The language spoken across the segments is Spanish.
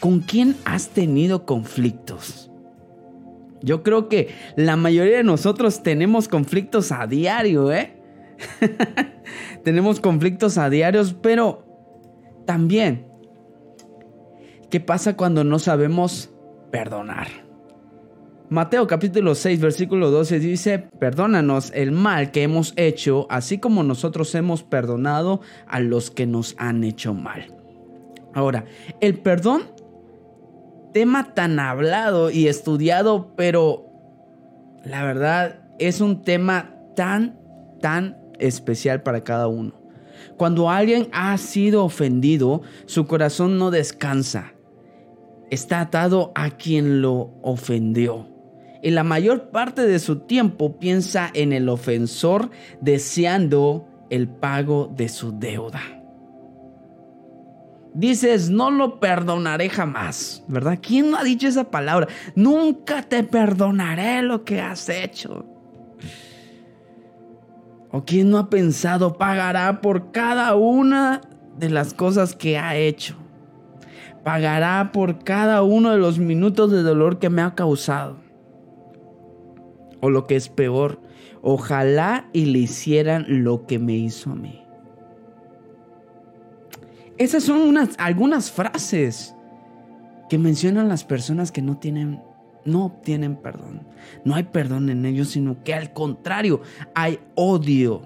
¿Con quién has tenido conflictos? Yo creo que la mayoría de nosotros tenemos conflictos a diario, ¿eh? tenemos conflictos a diarios, pero también, ¿qué pasa cuando no sabemos perdonar? Mateo capítulo 6 versículo 12 dice, perdónanos el mal que hemos hecho, así como nosotros hemos perdonado a los que nos han hecho mal. Ahora, el perdón, tema tan hablado y estudiado, pero la verdad es un tema tan, tan especial para cada uno. Cuando alguien ha sido ofendido, su corazón no descansa. Está atado a quien lo ofendió. Y la mayor parte de su tiempo piensa en el ofensor deseando el pago de su deuda. Dices, no lo perdonaré jamás, ¿verdad? ¿Quién no ha dicho esa palabra? Nunca te perdonaré lo que has hecho. ¿O quién no ha pensado pagará por cada una de las cosas que ha hecho? Pagará por cada uno de los minutos de dolor que me ha causado. O lo que es peor, ojalá y le hicieran lo que me hizo a mí. Esas son unas, algunas frases que mencionan las personas que no tienen no obtienen perdón. No hay perdón en ellos, sino que al contrario, hay odio.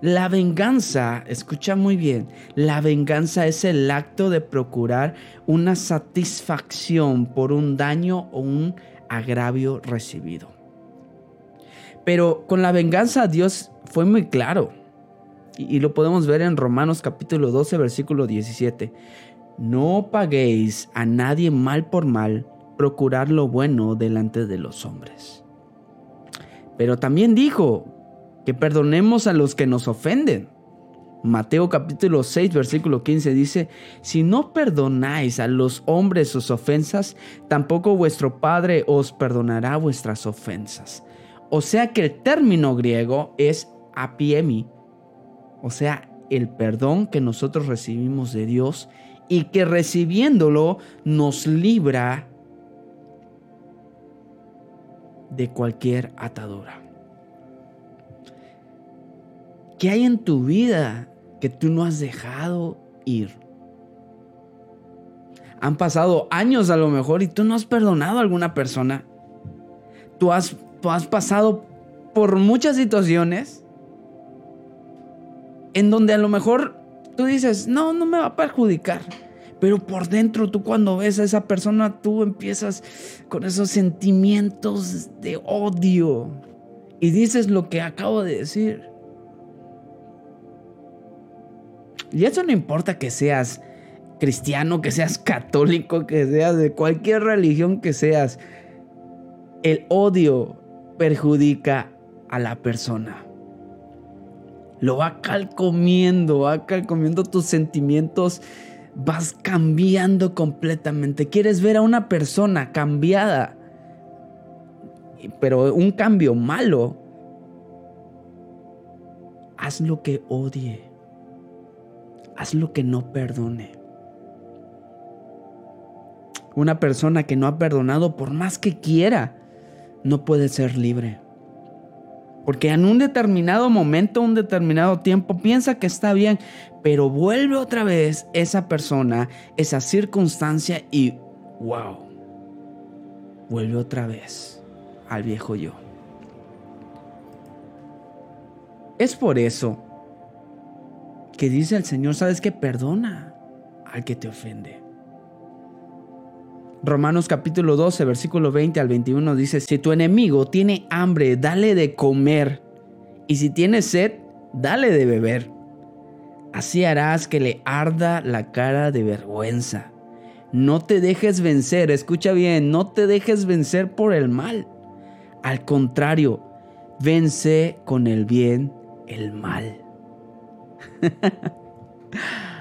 La venganza, escucha muy bien, la venganza es el acto de procurar una satisfacción por un daño o un agravio recibido. Pero con la venganza Dios fue muy claro. Y, lo podemos ver en Romanos capítulo 12, versículo 17. No paguéis a nadie mal por mal, procurar lo bueno delante de los hombres. Pero también dijo que perdonemos a los que nos ofenden. Mateo capítulo 6 versículo 15 dice, si no perdonáis a los hombres sus ofensas, tampoco vuestro Padre os perdonará vuestras ofensas. O sea que el término griego es apiemi, o sea, el perdón que nosotros recibimos de Dios y que recibiéndolo nos libra de cualquier atadura. ¿Qué hay en tu vida que tú no has dejado ir? Han pasado años a lo mejor y tú no has perdonado a alguna persona. Tú has, tú has pasado por muchas situaciones en donde a lo mejor tú dices, no, no me va a perjudicar. Pero por dentro tú cuando ves a esa persona, tú empiezas con esos sentimientos de odio. Y dices lo que acabo de decir. Y eso no importa que seas cristiano, que seas católico, que seas de cualquier religión que seas. El odio perjudica a la persona lo va calcomiendo, va calcomiendo tus sentimientos, vas cambiando completamente. Quieres ver a una persona cambiada, pero un cambio malo. Haz lo que odie. Haz lo que no perdone. Una persona que no ha perdonado por más que quiera, no puede ser libre. Porque en un determinado momento, un determinado tiempo, piensa que está bien, pero vuelve otra vez esa persona, esa circunstancia y wow, vuelve otra vez al viejo yo. Es por eso que dice el Señor, sabes que perdona al que te ofende. Romanos capítulo 12, versículo 20 al 21 dice, si tu enemigo tiene hambre, dale de comer, y si tiene sed, dale de beber. Así harás que le arda la cara de vergüenza. No te dejes vencer, escucha bien, no te dejes vencer por el mal. Al contrario, vence con el bien el mal.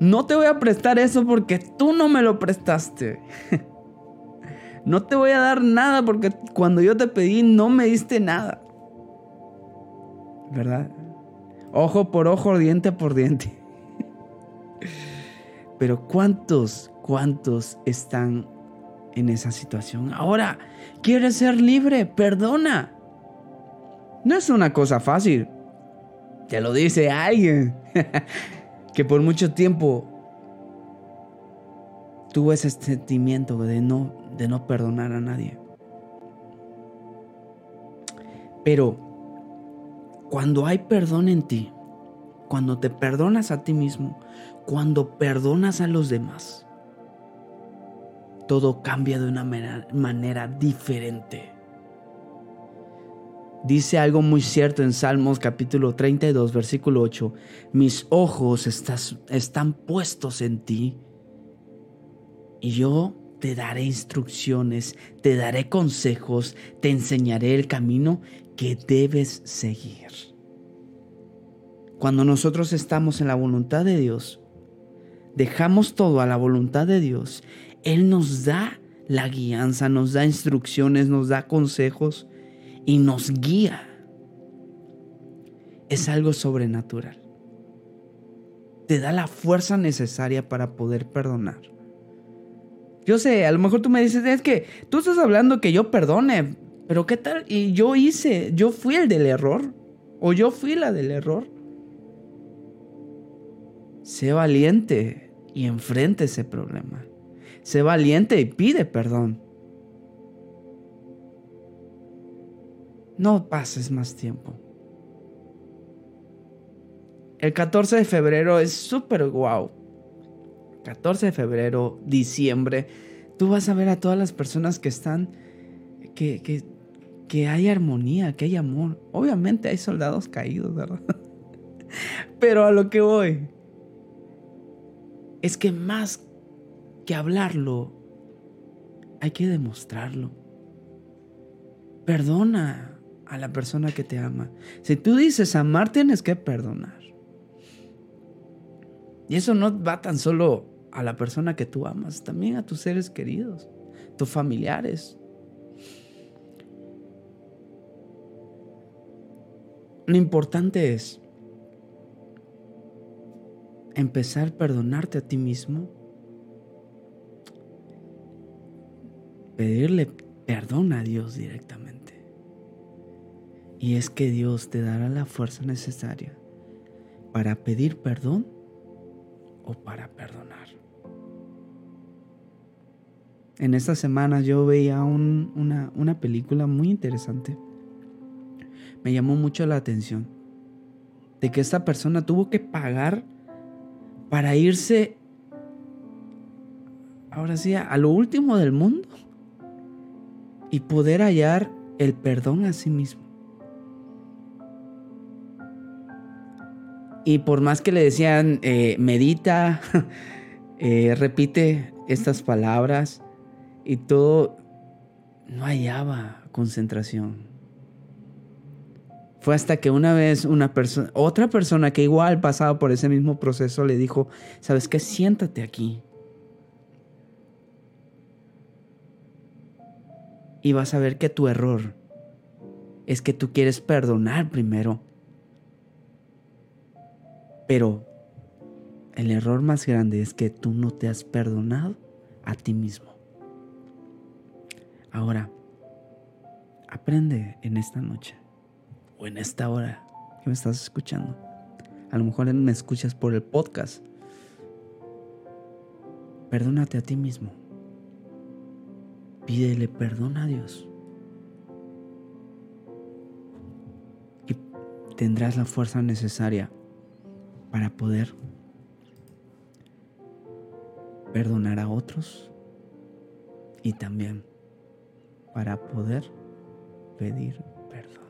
No te voy a prestar eso porque tú no me lo prestaste. no te voy a dar nada porque cuando yo te pedí no me diste nada. ¿Verdad? Ojo por ojo, diente por diente. Pero ¿cuántos, cuántos están en esa situación? Ahora, ¿quieres ser libre? Perdona. No es una cosa fácil. Te lo dice alguien que por mucho tiempo tuvo ese sentimiento de no, de no perdonar a nadie. Pero cuando hay perdón en ti, cuando te perdonas a ti mismo, cuando perdonas a los demás, todo cambia de una manera, diferente. Dice algo muy cierto en Salmos capítulo 32, versículo 8. Mis ojos están puestos en ti y yo te daré instrucciones, te daré consejos, te enseñaré el camino que debes seguir. Cuando nosotros estamos en la voluntad de Dios, dejamos todo a la voluntad de Dios, Él nos da la guianza, nos da instrucciones, nos da consejos y nos guía. Es algo sobrenatural. Te da la fuerza necesaria para poder perdonar. Yo sé, a lo mejor tú me dices, es que tú estás hablando que yo perdone, pero ¿qué tal? Y yo hice, yo fui el del error, o yo fui la del error. Sé valiente y enfrente ese problema. Sé valiente y pide perdón. No pases más tiempo. El 14 de febrero es súper guau. 14 de febrero, diciembre, tú vas a ver a todas las personas que están, que, que, que hay armonía, que hay amor. Obviamente hay soldados caídos, ¿verdad? Pero a lo que voy, es que más que hablarlo, hay que demostrarlo. Perdona a la persona que te ama. Si tú dices amar, tienes que perdonar. Y eso no va tan solo a la persona que tú amas, también a tus seres queridos, tus familiares. Lo importante es empezar a perdonarte a ti mismo, pedirle perdón a Dios directamente. Y es que Dios te dará la fuerza necesaria para pedir perdón o para perdonar. En esta semana yo veía una, una película muy interesante. Me llamó mucho la atención de que esta persona tuvo que pagar para irse, ahora sí, a lo último del mundo y poder hallar el perdón a sí mismo. Y por más que le decían, eh, medita, eh, repite estas palabras y todo, no hallaba concentración. Fue hasta que una vez una persona, otra persona que igual pasaba por ese mismo proceso le dijo, ¿sabes qué? Siéntate aquí. Y vas a ver que tu error es que tú quieres perdonar primero. Pero el error más grande es que tú no te has perdonado a ti mismo. Ahora, aprende en esta noche o en esta hora que me estás escuchando. A lo mejor me escuchas por el podcast. Perdónate a ti mismo. Pídele perdón a Dios. Y tendrás la fuerza necesaria para poder perdonar a otros y también para poder pedir perdón.